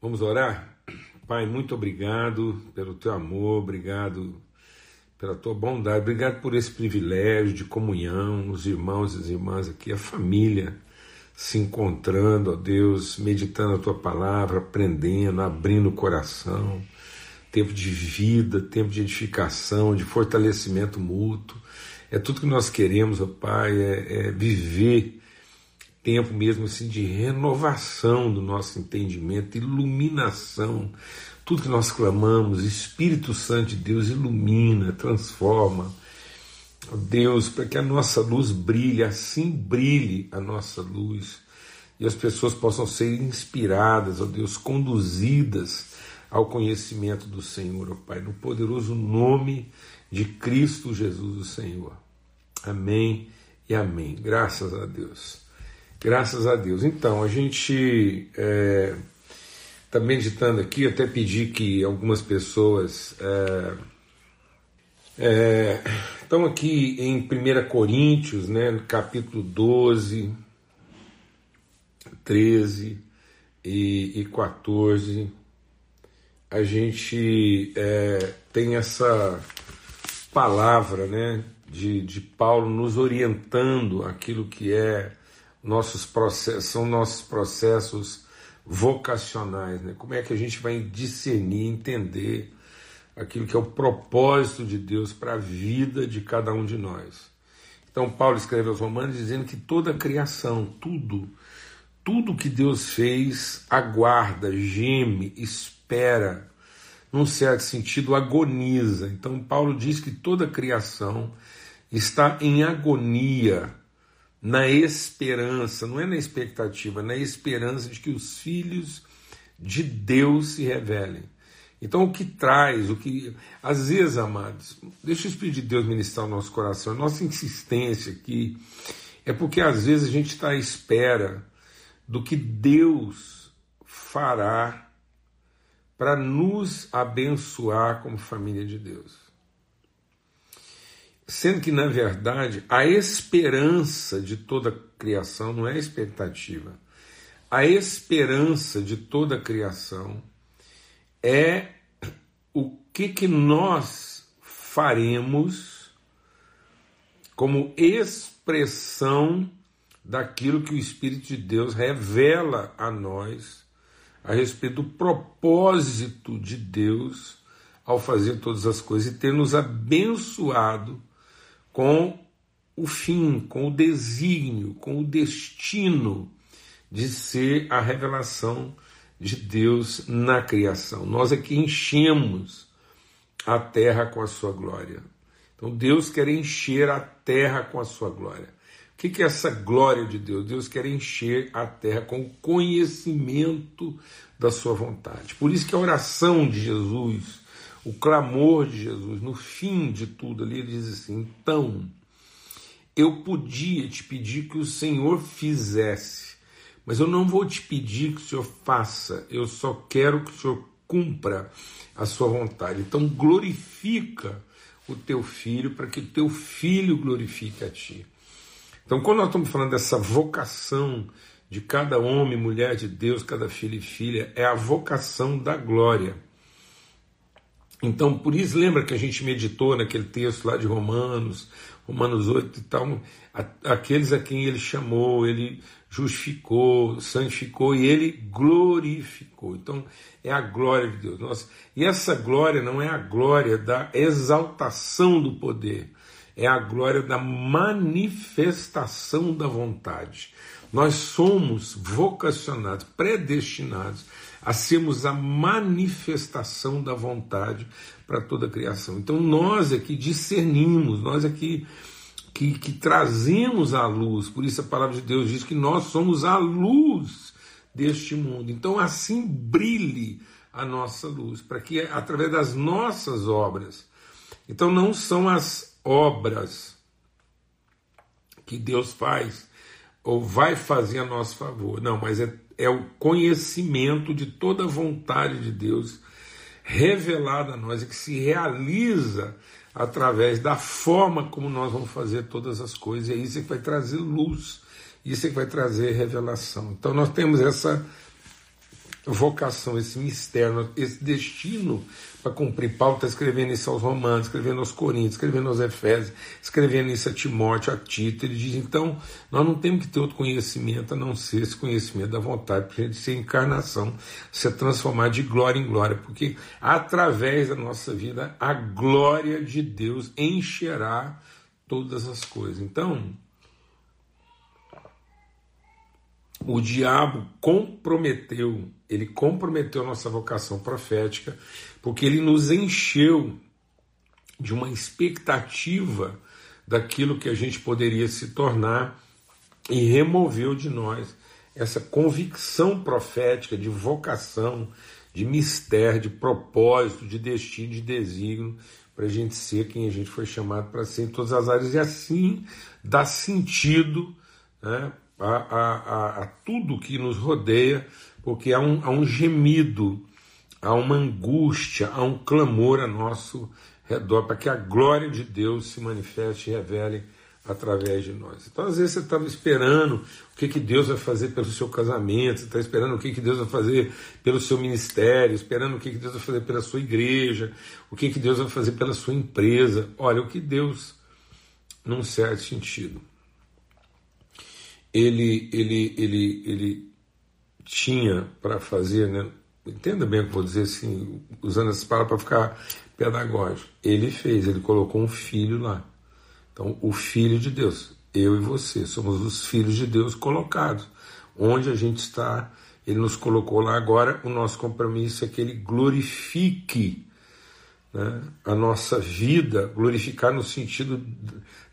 Vamos orar? Pai, muito obrigado pelo teu amor, obrigado pela tua bondade, obrigado por esse privilégio de comunhão, os irmãos e as irmãs aqui, a família se encontrando, ó Deus, meditando a tua palavra, aprendendo, abrindo o coração, tempo de vida, tempo de edificação, de fortalecimento mútuo. É tudo que nós queremos, ó Pai, é, é viver tempo mesmo assim de renovação do nosso entendimento, iluminação. Tudo que nós clamamos, Espírito Santo de Deus ilumina, transforma. Deus, para que a nossa luz brilhe, assim brilhe a nossa luz e as pessoas possam ser inspiradas, ó Deus, conduzidas ao conhecimento do Senhor, ó Pai, no poderoso nome de Cristo Jesus, o Senhor. Amém e amém. Graças a Deus. Graças a Deus. Então, a gente está é, tá meditando aqui, até pedi que algumas pessoas é, é, estão aqui em 1 Coríntios, né, capítulo 12, 13 e, e 14. A gente é, tem essa palavra né, de, de Paulo nos orientando aquilo que é nossos processos, são nossos processos vocacionais, né? Como é que a gente vai discernir, entender aquilo que é o propósito de Deus para a vida de cada um de nós. Então Paulo escreve aos Romanos dizendo que toda a criação, tudo, tudo que Deus fez, aguarda, geme, espera, num certo sentido, agoniza. Então Paulo diz que toda a criação está em agonia na esperança, não é na expectativa, na esperança de que os filhos de Deus se revelem. Então, o que traz, o que. Às vezes, amados, deixa o Espírito de Deus ministrar o nosso coração. A nossa insistência aqui é porque às vezes a gente está à espera do que Deus fará para nos abençoar como família de Deus. Sendo que, na verdade, a esperança de toda criação não é expectativa. A esperança de toda criação é o que, que nós faremos como expressão daquilo que o Espírito de Deus revela a nós a respeito do propósito de Deus ao fazer todas as coisas e ter nos abençoado com o fim, com o desígnio, com o destino de ser a revelação de Deus na criação. Nós é que enchemos a terra com a sua glória. Então Deus quer encher a terra com a sua glória. O que é essa glória de Deus? Deus quer encher a terra com o conhecimento da sua vontade. Por isso que a oração de Jesus o clamor de Jesus, no fim de tudo ali, ele diz assim: então, eu podia te pedir que o Senhor fizesse, mas eu não vou te pedir que o Senhor faça, eu só quero que o Senhor cumpra a sua vontade. Então, glorifica o teu filho para que o teu filho glorifique a ti. Então, quando nós estamos falando dessa vocação de cada homem, mulher de Deus, cada filho e filha, é a vocação da glória. Então, por isso, lembra que a gente meditou naquele texto lá de Romanos, Romanos 8 e tal, aqueles a quem ele chamou, ele justificou, santificou e ele glorificou. Então, é a glória de Deus. Nossa, e essa glória não é a glória da exaltação do poder, é a glória da manifestação da vontade. Nós somos vocacionados, predestinados a sermos a manifestação da vontade para toda a criação. Então nós aqui discernimos, nós aqui que, que trazemos a luz, por isso a palavra de Deus diz que nós somos a luz deste mundo. Então assim brilhe a nossa luz, para que através das nossas obras, então não são as obras que Deus faz ou vai fazer a nosso favor, não, mas é é o conhecimento de toda a vontade de Deus revelada a nós e que se realiza através da forma como nós vamos fazer todas as coisas. E é isso que vai trazer luz, isso é que vai trazer revelação. Então nós temos essa vocação, esse mistério, esse destino para cumprir. Paulo está escrevendo isso aos Romanos, escrevendo aos Coríntios, escrevendo aos Efésios, escrevendo isso a Timóteo, a Tito. Ele diz: então, nós não temos que ter outro conhecimento a não ser esse conhecimento da vontade, para a gente ser encarnação, ser transformar de glória em glória, porque através da nossa vida a glória de Deus encherá todas as coisas. Então, o diabo comprometeu, ele comprometeu nossa vocação profética, porque ele nos encheu de uma expectativa daquilo que a gente poderia se tornar e removeu de nós essa convicção profética de vocação, de mistério, de propósito, de destino, de desígnio, para a gente ser quem a gente foi chamado para ser em todas as áreas. E assim dar sentido né, a, a, a, a tudo que nos rodeia, porque há um, há um gemido, há uma angústia, há um clamor a nosso redor, para que a glória de Deus se manifeste e revele através de nós. Então, às vezes, você estava esperando o que, que Deus vai fazer pelo seu casamento, você está esperando o que, que Deus vai fazer pelo seu ministério, esperando o que, que Deus vai fazer pela sua igreja, o que, que Deus vai fazer pela sua empresa. Olha, o que Deus, num certo sentido, ele, ele, ele, ele tinha para fazer, né? entenda bem o que eu vou dizer assim, usando essas palavras para ficar pedagógico. Ele fez, ele colocou um filho lá. Então, o filho de Deus, eu e você, somos os filhos de Deus colocados. Onde a gente está, ele nos colocou lá agora. O nosso compromisso é que ele glorifique né, a nossa vida, glorificar no sentido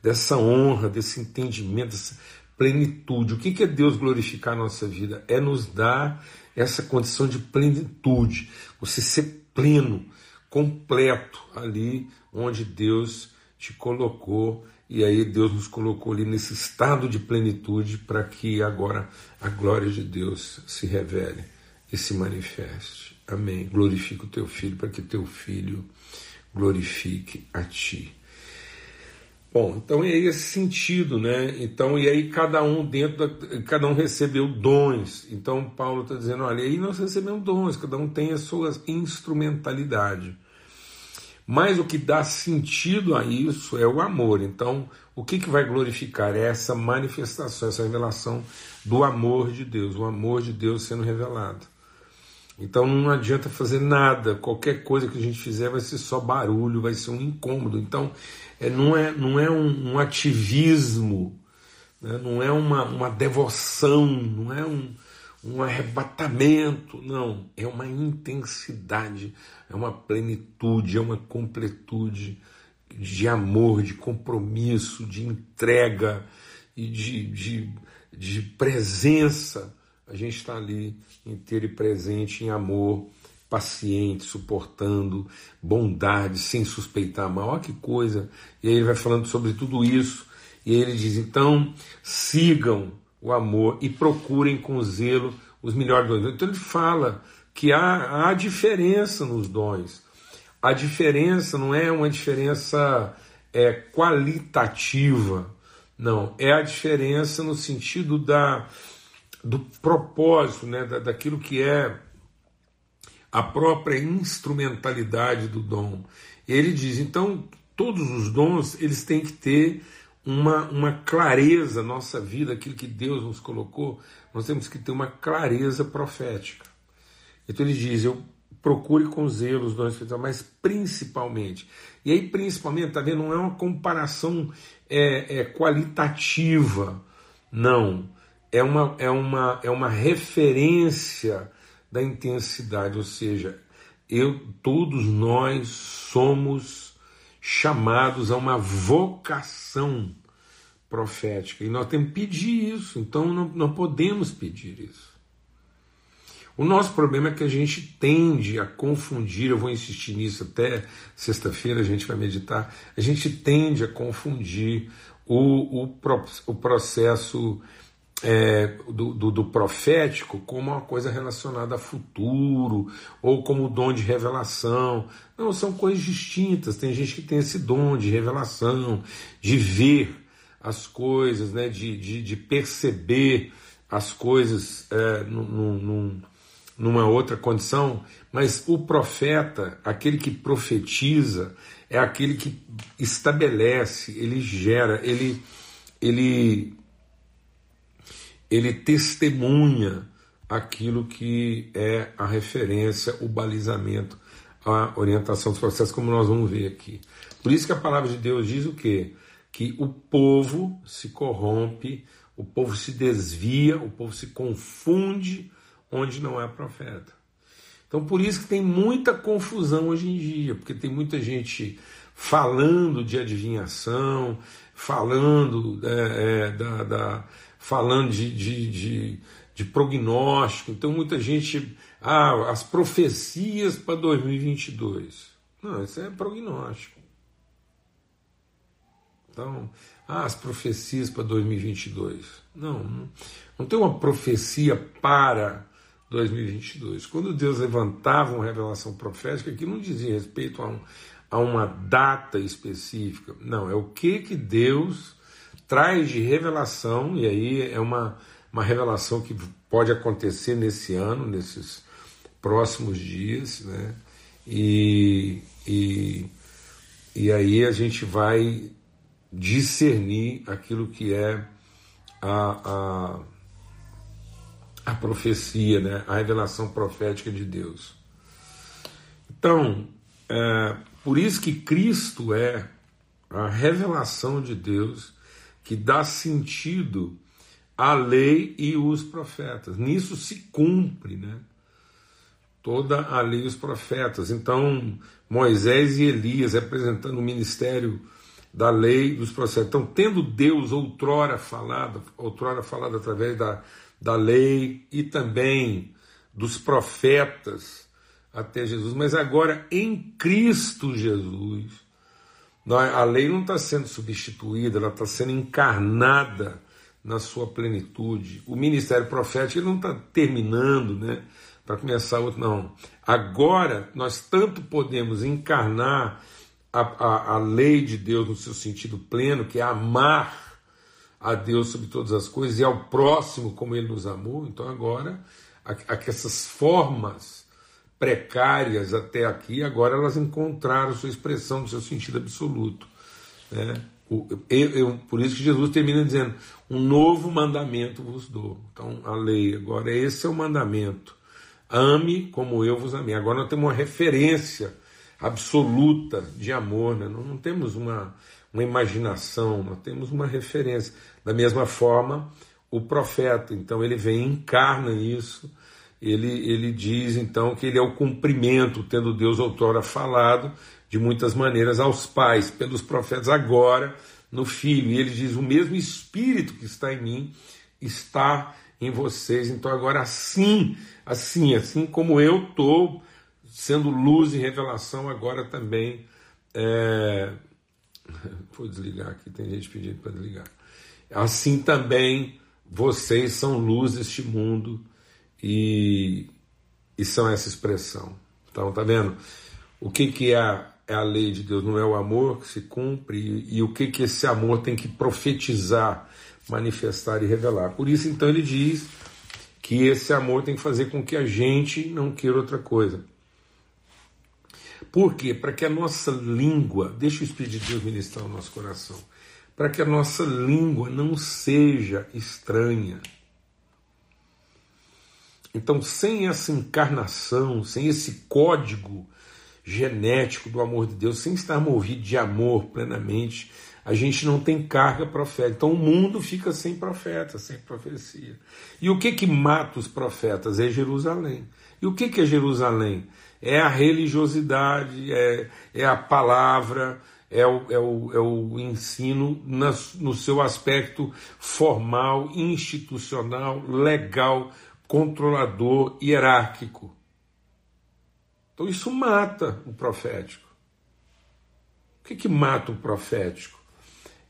dessa honra, desse entendimento, dessa plenitude. O que é Deus glorificar a nossa vida? É nos dar essa condição de plenitude, você ser pleno, completo ali onde Deus te colocou. E aí Deus nos colocou ali nesse estado de plenitude para que agora a glória de Deus se revele e se manifeste. Amém. Glorifica o teu filho para que teu filho glorifique a ti. Bom, então é esse sentido, né? Então, e aí cada um dentro, da, cada um recebeu dons. Então Paulo está dizendo, olha, aí nós recebemos dons, cada um tem a sua instrumentalidade. Mas o que dá sentido a isso é o amor. Então, o que, que vai glorificar? É essa manifestação, essa revelação do amor de Deus, o amor de Deus sendo revelado. Então não adianta fazer nada, qualquer coisa que a gente fizer vai ser só barulho, vai ser um incômodo. Então é, não é, não é um, um ativismo, né? não é uma, uma devoção, não é um, um arrebatamento, não, é uma intensidade, é uma plenitude, é uma completude de amor, de compromisso, de entrega e de, de, de presença a gente está ali inteiro e presente em amor, paciente, suportando, bondade, sem suspeitar mal. Olha que coisa! E aí ele vai falando sobre tudo isso. E aí ele diz: então sigam o amor e procurem com zelo os melhores dons. Então ele fala que há, há diferença nos dons. A diferença não é uma diferença é, qualitativa, não. É a diferença no sentido da do propósito, né, da, daquilo que é a própria instrumentalidade do dom. Ele diz, então, todos os dons, eles têm que ter uma, uma clareza nossa vida, aquilo que Deus nos colocou, nós temos que ter uma clareza profética. Então ele diz, eu procure com zelo os dons espirituais, mas principalmente. E aí, principalmente, tá vendo? Não é uma comparação é, é, qualitativa, não é uma, é uma, é uma referência da intensidade, ou seja, eu, todos nós somos chamados a uma vocação profética e nós temos que pedir isso, então não, não podemos pedir isso. O nosso problema é que a gente tende a confundir, eu vou insistir nisso até sexta-feira, a gente vai meditar, a gente tende a confundir o, o, o processo é, do, do, do, profético como uma coisa relacionada a futuro ou como dom de revelação. Não, são coisas distintas. Tem gente que tem esse dom de revelação, de ver as coisas, né, de, de, de perceber as coisas é, num, num, numa outra condição, mas o profeta, aquele que profetiza, é aquele que estabelece, ele gera, ele ele ele testemunha aquilo que é a referência, o balizamento, a orientação dos processos, como nós vamos ver aqui. Por isso que a palavra de Deus diz o quê? Que o povo se corrompe, o povo se desvia, o povo se confunde onde não é profeta. Então, por isso que tem muita confusão hoje em dia, porque tem muita gente falando de adivinhação, falando é, é, da, da, falando de, de, de, de, prognóstico. Então, muita gente. Ah, as profecias para 2022. Não, isso é prognóstico. Então, ah, as profecias para 2022. Não, não, tem uma profecia para 2022. Quando Deus levantava uma revelação profética, que não dizia respeito a, um, a uma data específica. Não, é o que, que Deus traz de revelação, e aí é uma, uma revelação que pode acontecer nesse ano, nesses próximos dias, né? E, e, e aí a gente vai discernir aquilo que é a, a, a profecia, né? a revelação profética de Deus. Então, é, por isso que Cristo é a revelação de Deus que dá sentido à lei e os profetas. Nisso se cumpre, né? Toda a lei e os profetas. Então, Moisés e Elias representando o ministério da lei, dos processos. Então, tendo Deus outrora falado, outrora falado através da, da lei e também dos profetas até Jesus, mas agora em Cristo Jesus, a lei não está sendo substituída, ela está sendo encarnada na sua plenitude. O ministério profético não está terminando, né? Para começar outro, não. Agora nós tanto podemos encarnar a, a, a lei de Deus no seu sentido pleno, que é amar a Deus sobre todas as coisas e ao próximo como ele nos amou. Então agora, a, a, essas formas precárias até aqui, agora elas encontraram sua expressão seu sentido absoluto. Né? Eu, eu, por isso que Jesus termina dizendo: Um novo mandamento vos dou. Então a lei, agora esse é o mandamento. Ame como eu vos amei. Agora nós temos uma referência absoluta de amor, né? não, não temos uma, uma imaginação, nós temos uma referência. Da mesma forma, o profeta, então ele vem encarna isso, ele, ele diz então que ele é o cumprimento, tendo Deus outrora falado de muitas maneiras aos pais, pelos profetas, agora no Filho. E ele diz: o mesmo Espírito que está em mim está em vocês. Então agora assim, assim, assim como eu estou sendo luz e revelação agora também. É... Vou desligar aqui, tem gente pedindo para desligar. Assim também vocês são luz deste mundo e, e são essa expressão. Então, tá vendo? O que, que é é a lei de Deus? Não é o amor que se cumpre e, e o que, que esse amor tem que profetizar, manifestar e revelar. Por isso, então, ele diz que esse amor tem que fazer com que a gente não queira outra coisa. Por quê? Para que a nossa língua, deixa o Espírito de Deus ministrar o nosso coração, para que a nossa língua não seja estranha. Então, sem essa encarnação, sem esse código genético do amor de Deus, sem estar movido de amor plenamente, a gente não tem carga profética. Então o mundo fica sem profeta, sem profecia. E o que que mata os profetas? É Jerusalém. E o que que é Jerusalém? é a religiosidade, é, é a palavra, é o, é o, é o ensino na, no seu aspecto formal, institucional, legal, controlador, hierárquico. Então isso mata o profético. O que, que mata o profético?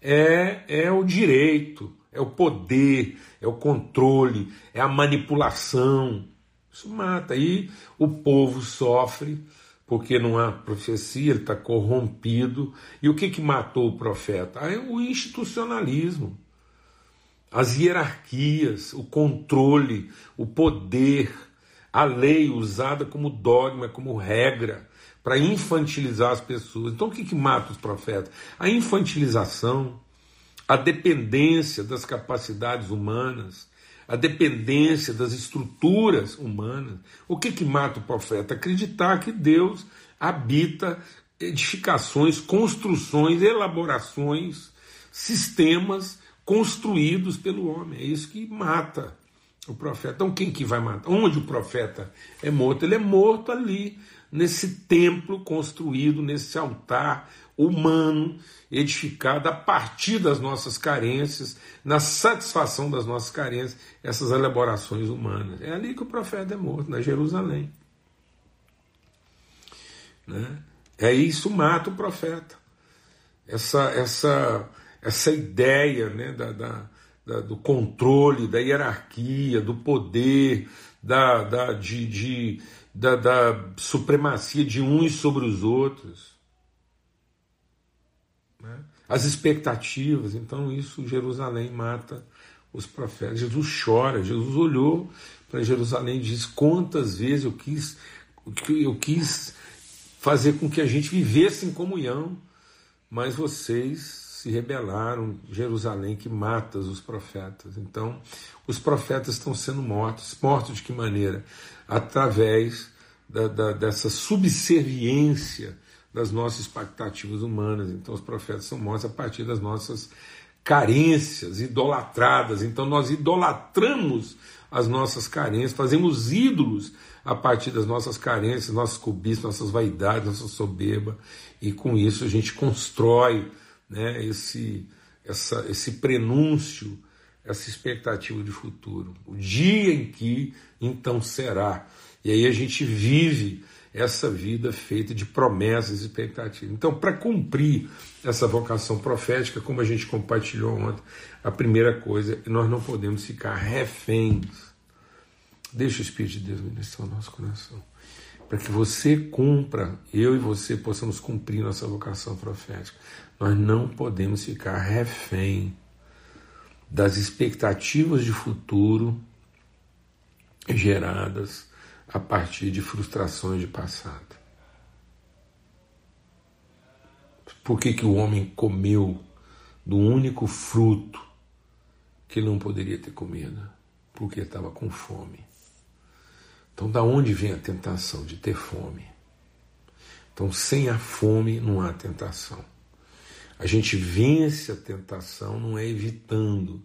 É, é o direito, é o poder, é o controle, é a manipulação, isso mata. E o povo sofre porque não há profecia, ele está corrompido. E o que, que matou o profeta? Ah, é o institucionalismo, as hierarquias, o controle, o poder, a lei usada como dogma, como regra, para infantilizar as pessoas. Então o que, que mata os profetas? A infantilização, a dependência das capacidades humanas, a dependência das estruturas humanas. O que, que mata o profeta? Acreditar que Deus habita edificações, construções, elaborações, sistemas construídos pelo homem. É isso que mata o profeta. Então quem que vai matar? Onde o profeta é morto? Ele é morto ali, nesse templo construído, nesse altar humano, edificado a partir das nossas carências, na satisfação das nossas carências, essas elaborações humanas. É ali que o profeta é morto, na Jerusalém. Né? É isso mata o profeta. Essa, essa, essa ideia né, da, da, da do controle, da hierarquia, do poder, da, da, de, de, da, da supremacia de uns sobre os outros. Né? As expectativas, então isso Jerusalém mata os profetas. Jesus chora, Jesus olhou para Jerusalém e disse: Quantas vezes eu quis, eu quis fazer com que a gente vivesse em comunhão, mas vocês se rebelaram, Jerusalém que mata os profetas. Então, os profetas estão sendo mortos. Mortos de que maneira? Através da, da, dessa subserviência das nossas expectativas humanas. Então, os profetas são mortos a partir das nossas carências idolatradas. Então, nós idolatramos as nossas carências, fazemos ídolos a partir das nossas carências, nossas cobiças, nossas vaidades, nossa soberba, e com isso a gente constrói né, esse, essa, esse prenúncio, essa expectativa de futuro. O dia em que então será. E aí a gente vive essa vida feita de promessas e expectativas. Então, para cumprir essa vocação profética, como a gente compartilhou ontem, a primeira coisa, nós não podemos ficar reféns Deixa o Espírito de Deus ministrar o nosso coração. Para que você cumpra, eu e você possamos cumprir nossa vocação profética. Nós não podemos ficar refém das expectativas de futuro geradas a partir de frustrações de passado. Por que, que o homem comeu do único fruto que não poderia ter comido? Porque estava com fome. Então, da onde vem a tentação de ter fome? Então, sem a fome não há tentação. A gente vence a tentação não é evitando,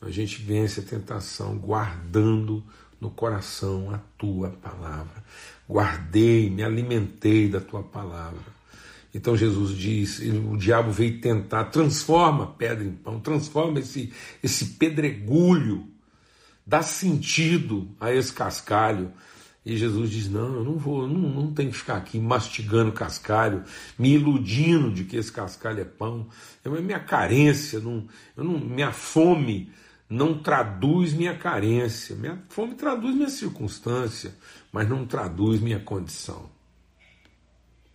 a gente vence a tentação guardando no coração a tua palavra. Guardei, me alimentei da tua palavra. Então Jesus diz: o diabo veio tentar, transforma pedra em pão, transforma esse, esse pedregulho, dá sentido a esse cascalho e Jesus diz: Não, eu não vou, não, não tenho que ficar aqui mastigando cascalho, me iludindo de que esse cascalho é pão. É minha carência, não, eu não, minha fome não traduz minha carência. Minha fome traduz minha circunstância, mas não traduz minha condição.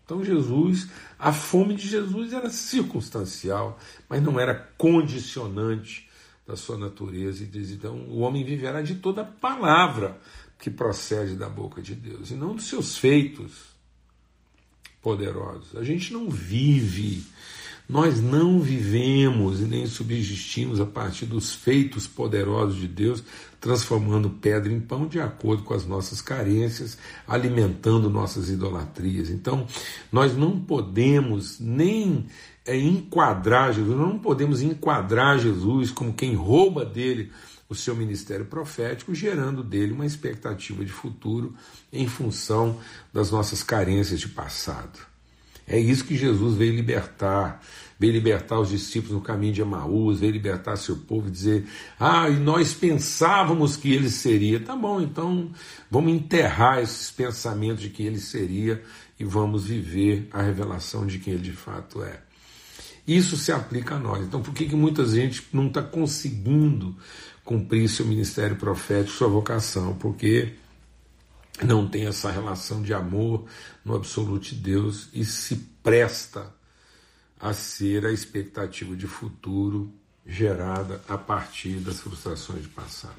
Então, Jesus, a fome de Jesus era circunstancial, mas não era condicionante da sua natureza. E diz: então, o homem viverá de toda palavra que procede da boca de Deus e não dos seus feitos poderosos. A gente não vive, nós não vivemos e nem subsistimos a partir dos feitos poderosos de Deus, transformando pedra em pão de acordo com as nossas carências, alimentando nossas idolatrias. Então, nós não podemos nem é, enquadrar Jesus, não podemos enquadrar Jesus como quem rouba dele o seu ministério profético, gerando dele uma expectativa de futuro em função das nossas carências de passado. É isso que Jesus veio libertar, veio libertar os discípulos no caminho de Emaús, veio libertar seu povo e dizer: Ah, e nós pensávamos que ele seria. Tá bom, então vamos enterrar esses pensamentos de que ele seria e vamos viver a revelação de quem ele de fato é. Isso se aplica a nós. Então, por que, que muita gente não está conseguindo cumprir seu ministério profético, sua vocação, porque não tem essa relação de amor no absoluto de Deus e se presta a ser a expectativa de futuro gerada a partir das frustrações de passado.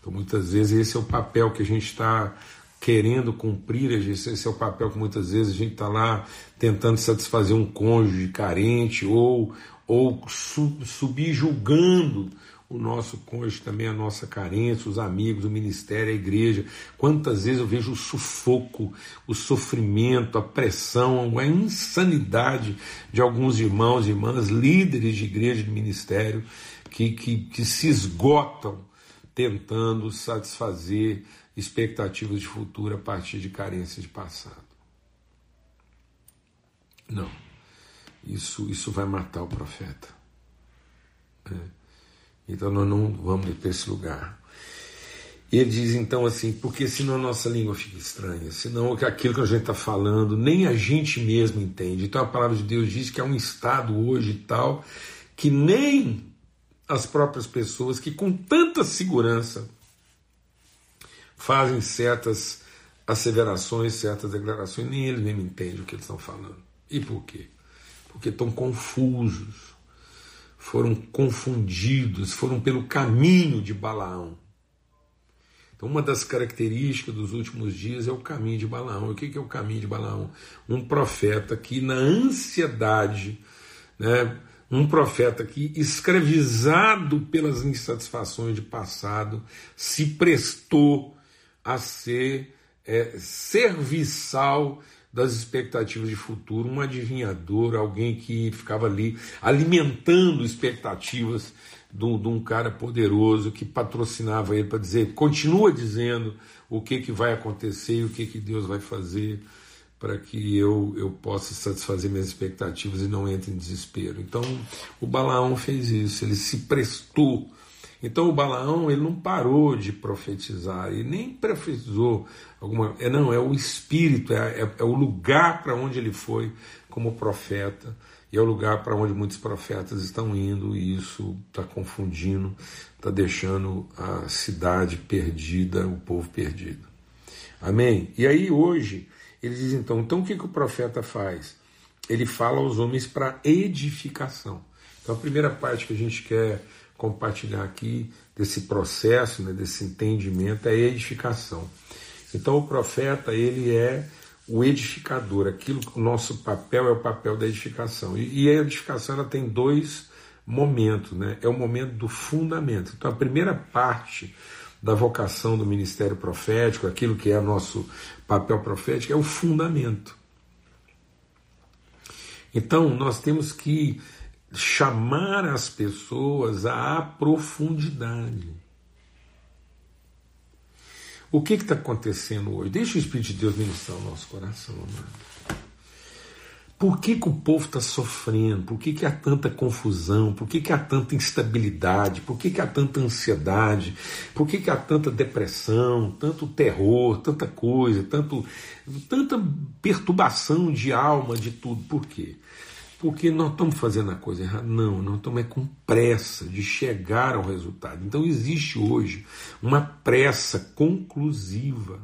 Então, muitas vezes, esse é o papel que a gente está querendo cumprir, esse é o papel que muitas vezes a gente está lá tentando satisfazer um cônjuge carente ou, ou subjulgando o nosso cônjuge também, a nossa carência, os amigos, o ministério, a igreja. Quantas vezes eu vejo o sufoco, o sofrimento, a pressão, a insanidade de alguns irmãos e irmãs, líderes de igreja, de ministério, que, que, que se esgotam tentando satisfazer expectativas de futuro a partir de carências de passado. Não. Isso, isso vai matar o profeta. É. Então nós não vamos para esse lugar. E ele diz então assim, porque senão a nossa língua fica estranha, senão aquilo que a gente está falando, nem a gente mesmo entende. Então a palavra de Deus diz que é um estado hoje tal que nem as próprias pessoas que com tanta segurança fazem certas asseverações, certas declarações, nem eles mesmo entendem o que eles estão falando. E por quê? Porque estão confusos, foram confundidos, foram pelo caminho de Balaão. Então, uma das características dos últimos dias é o caminho de Balaão. O que é o caminho de Balaão? Um profeta que, na ansiedade, né, um profeta que, escravizado pelas insatisfações de passado, se prestou a ser é, serviçal das expectativas de futuro, um adivinhador, alguém que ficava ali alimentando expectativas de um, de um cara poderoso que patrocinava ele para dizer, continua dizendo o que, que vai acontecer e o que, que Deus vai fazer para que eu, eu possa satisfazer minhas expectativas e não entre em desespero. Então o Balaão fez isso, ele se prestou então o Balaão ele não parou de profetizar e nem profetizou alguma. É, não, é o espírito, é, é, é o lugar para onde ele foi como profeta e é o lugar para onde muitos profetas estão indo e isso está confundindo, está deixando a cidade perdida, o povo perdido. Amém? E aí hoje ele diz então, então o que, que o profeta faz? Ele fala aos homens para edificação. Então a primeira parte que a gente quer compartilhar aqui desse processo, né, desse entendimento, é a edificação. Então o profeta ele é o edificador, aquilo que o nosso papel é o papel da edificação. E, e a edificação ela tem dois momentos, né? É o momento do fundamento. Então a primeira parte da vocação do ministério profético, aquilo que é nosso papel profético, é o fundamento. Então nós temos que chamar as pessoas à profundidade. O que está acontecendo hoje? Deixa o Espírito de Deus ministrar o nosso coração, amado. Por que, que o povo está sofrendo? Por que, que há tanta confusão? Por que, que há tanta instabilidade? Por que, que há tanta ansiedade? Por que, que há tanta depressão, tanto terror, tanta coisa, tanto, tanta perturbação de alma, de tudo? Por quê? Porque nós estamos fazendo a coisa errada. Não, nós estamos é com pressa de chegar ao resultado. Então existe hoje uma pressa conclusiva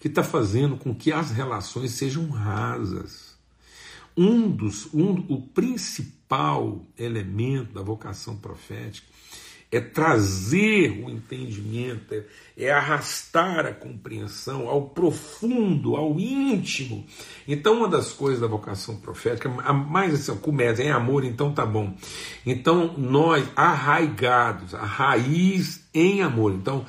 que está fazendo com que as relações sejam rasas. Um dos, um, o principal elemento da vocação profética é trazer o entendimento, é, é, arrastar a compreensão ao profundo, ao íntimo. Então, uma das coisas da vocação profética, a mais assim, começa em amor, então tá bom. Então, nós, arraigados, a raiz em amor. Então,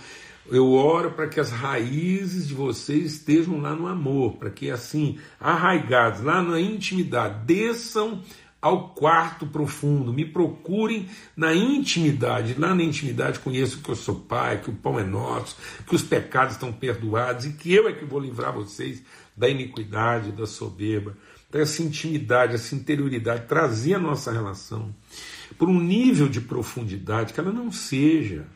eu oro para que as raízes de vocês estejam lá no amor, para que assim, arraigados, lá na intimidade, desçam ao quarto profundo, me procurem na intimidade. Lá na intimidade conheço que eu sou pai, que o pão é nosso, que os pecados estão perdoados e que eu é que vou livrar vocês da iniquidade, da soberba. Então, essa intimidade, essa interioridade, trazer a nossa relação por um nível de profundidade que ela não seja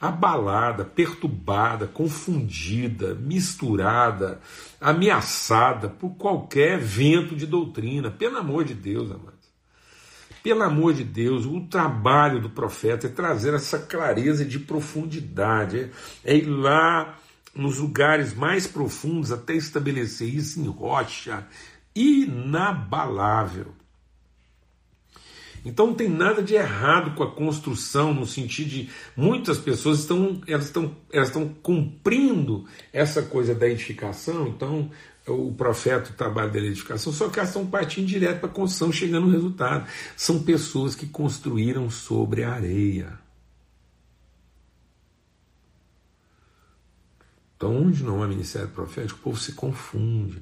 abalada, perturbada, confundida, misturada, ameaçada por qualquer vento de doutrina. Pelo amor de Deus, amados. Pelo amor de Deus, o trabalho do profeta é trazer essa clareza de profundidade, é, é ir lá nos lugares mais profundos até estabelecer isso em rocha inabalável. Então não tem nada de errado com a construção, no sentido de muitas pessoas estão, elas estão, elas estão cumprindo essa coisa da edificação, então o profeta, o trabalho da edificação, só que elas estão partindo direto para a construção, chegando no resultado. São pessoas que construíram sobre a areia. Então, onde não há ministério profético, o povo se confunde.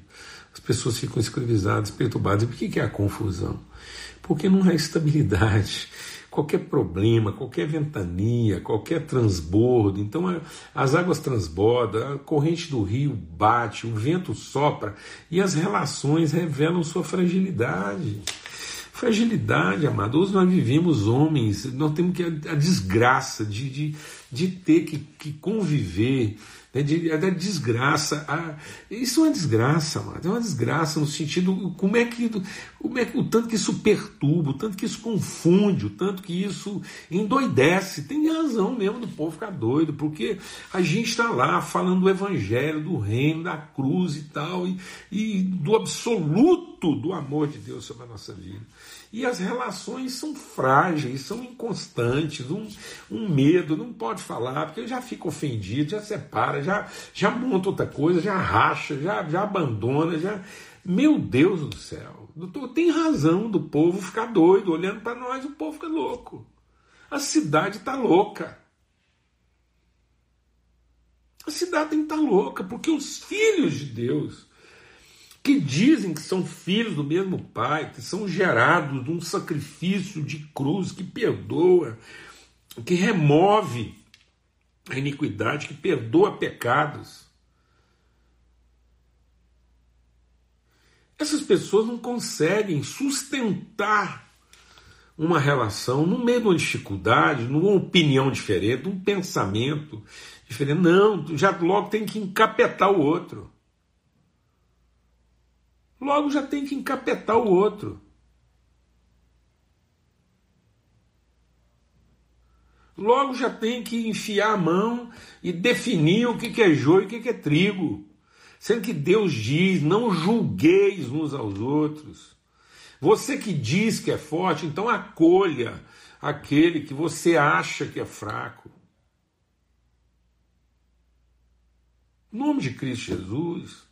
As pessoas ficam escravizadas, perturbadas. E por que, que é a confusão? Porque não há estabilidade. Qualquer problema, qualquer ventania, qualquer transbordo, então as águas transbordam, a corrente do rio bate, o vento sopra e as relações revelam sua fragilidade. Fragilidade, amado. Hoje nós vivemos homens, nós temos que a, a desgraça de, de, de ter que, que conviver é de, da desgraça. Ah, isso é uma desgraça, mano. É uma desgraça no sentido como é que como é que o tanto que isso perturba, o tanto que isso confunde, o tanto que isso endoidece. Tem razão mesmo do povo ficar doido, porque a gente está lá falando do evangelho, do reino, da cruz e tal, e, e do absoluto do amor de Deus sobre a nossa vida. E as relações são frágeis, são inconstantes, um, um medo, não pode falar, porque já fica ofendido, já separa, já, já monta outra coisa, já racha, já, já abandona, já. Meu Deus do céu, doutor, tem razão do povo ficar doido, olhando para nós, o povo fica louco. A cidade está louca. A cidade tem que estar tá louca, porque os filhos de Deus que dizem que são filhos do mesmo Pai, que são gerados de um sacrifício de cruz que perdoa, que remove a iniquidade, que perdoa pecados. Essas pessoas não conseguem sustentar uma relação no meio de uma dificuldade, numa opinião diferente, num pensamento diferente. Não, já logo tem que encapetar o outro. Logo já tem que encapetar o outro. Logo já tem que enfiar a mão e definir o que é joio e o que é trigo. Sendo que Deus diz: não julgueis uns aos outros. Você que diz que é forte, então acolha aquele que você acha que é fraco. Em nome de Cristo Jesus.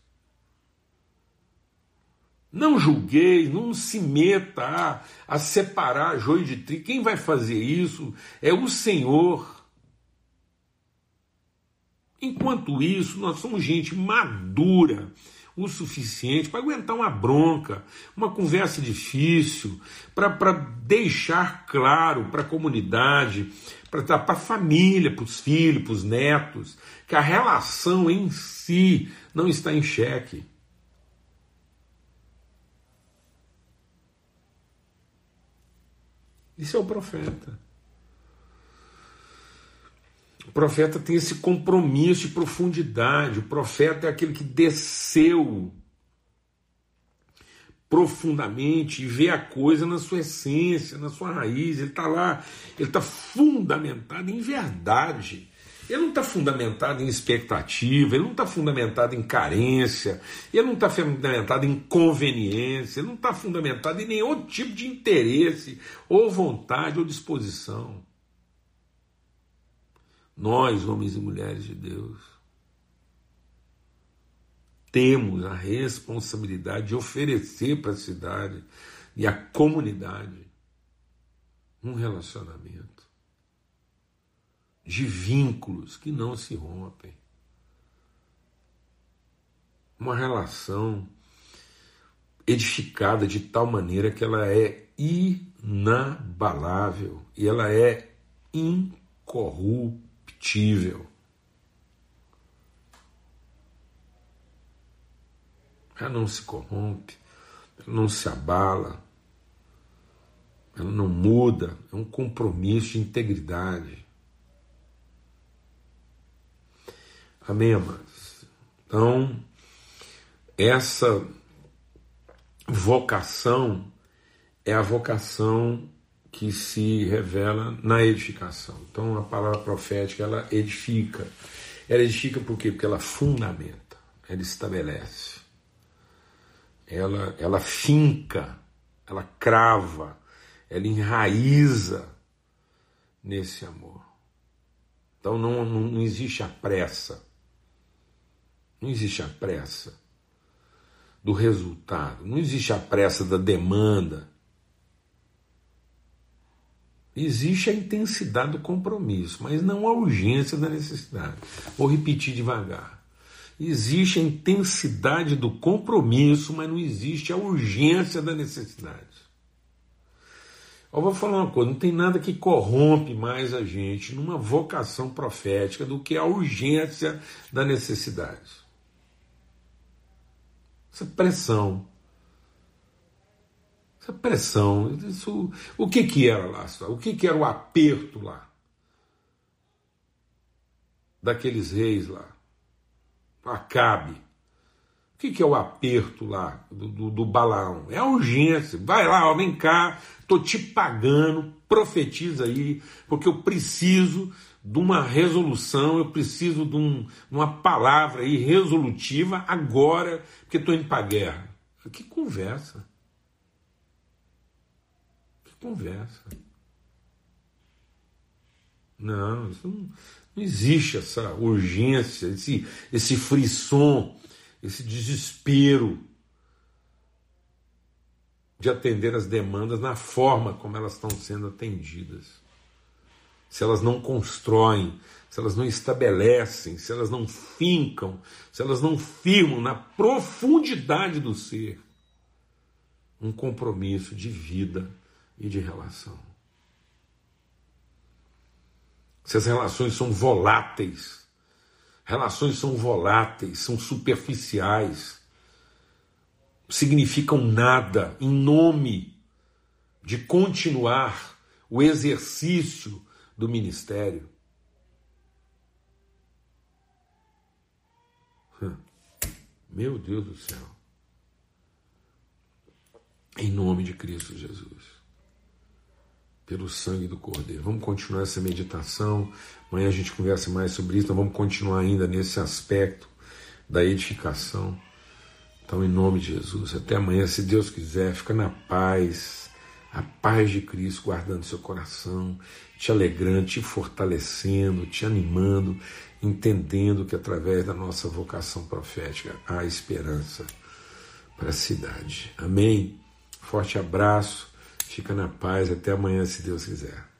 Não julgueis, não se meta a, a separar joio de trigo. Quem vai fazer isso é o Senhor. Enquanto isso, nós somos gente madura o suficiente para aguentar uma bronca, uma conversa difícil, para deixar claro para a comunidade, para a família, para os filhos, para os netos, que a relação em si não está em xeque. Isso é o profeta. O profeta tem esse compromisso de profundidade. O profeta é aquele que desceu profundamente e vê a coisa na sua essência, na sua raiz. Ele está lá, ele está fundamentado em verdade. Ele não está fundamentado em expectativa, ele não está fundamentado em carência, ele não está fundamentado em conveniência, ele não está fundamentado em nenhum tipo de interesse, ou vontade, ou disposição. Nós, homens e mulheres de Deus, temos a responsabilidade de oferecer para a cidade e a comunidade um relacionamento de vínculos que não se rompem. Uma relação edificada de tal maneira que ela é inabalável e ela é incorruptível. Ela não se corrompe, ela não se abala, ela não muda, é um compromisso de integridade. Amém, amados? Então, essa vocação é a vocação que se revela na edificação. Então, a palavra profética, ela edifica. Ela edifica por quê? Porque ela fundamenta, ela estabelece, ela, ela finca, ela crava, ela enraiza nesse amor. Então não, não, não existe a pressa. Não existe a pressa do resultado. Não existe a pressa da demanda. Existe a intensidade do compromisso, mas não a urgência da necessidade. Vou repetir devagar. Existe a intensidade do compromisso, mas não existe a urgência da necessidade. Eu vou falar uma coisa: não tem nada que corrompe mais a gente numa vocação profética do que a urgência da necessidade. Essa pressão. Essa pressão. Isso, o que, que era lá? O que, que era o aperto lá? Daqueles reis lá. Acabe. O que, que é o aperto lá do, do, do? É urgência. Vai lá, ó, vem cá, estou te pagando, profetiza aí, porque eu preciso de uma resolução, eu preciso de, um, uma palavra aí resolutiva agora, porque estou indo para a guerra. Que conversa. Que conversa. Não, isso não, não existe essa urgência, esse, esse frisson, esse desespero de atender as demandas na forma como elas estão sendo atendidas. Se elas não constroem, se elas não estabelecem, se elas não fincam, se elas não firmam na profundidade do ser um compromisso de vida e de relação se as relações são voláteis. Relações são voláteis, são superficiais, significam nada em nome de continuar o exercício do ministério. Meu Deus do céu. Em nome de Cristo Jesus pelo sangue do Cordeiro. Vamos continuar essa meditação. Amanhã a gente conversa mais sobre isso. Então vamos continuar ainda nesse aspecto da edificação. Então, em nome de Jesus, até amanhã, se Deus quiser, fica na paz, a paz de Cristo guardando seu coração, te alegrando, te fortalecendo, te animando, entendendo que através da nossa vocação profética há esperança para a cidade. Amém? Forte abraço Fica na paz. Até amanhã, se Deus quiser.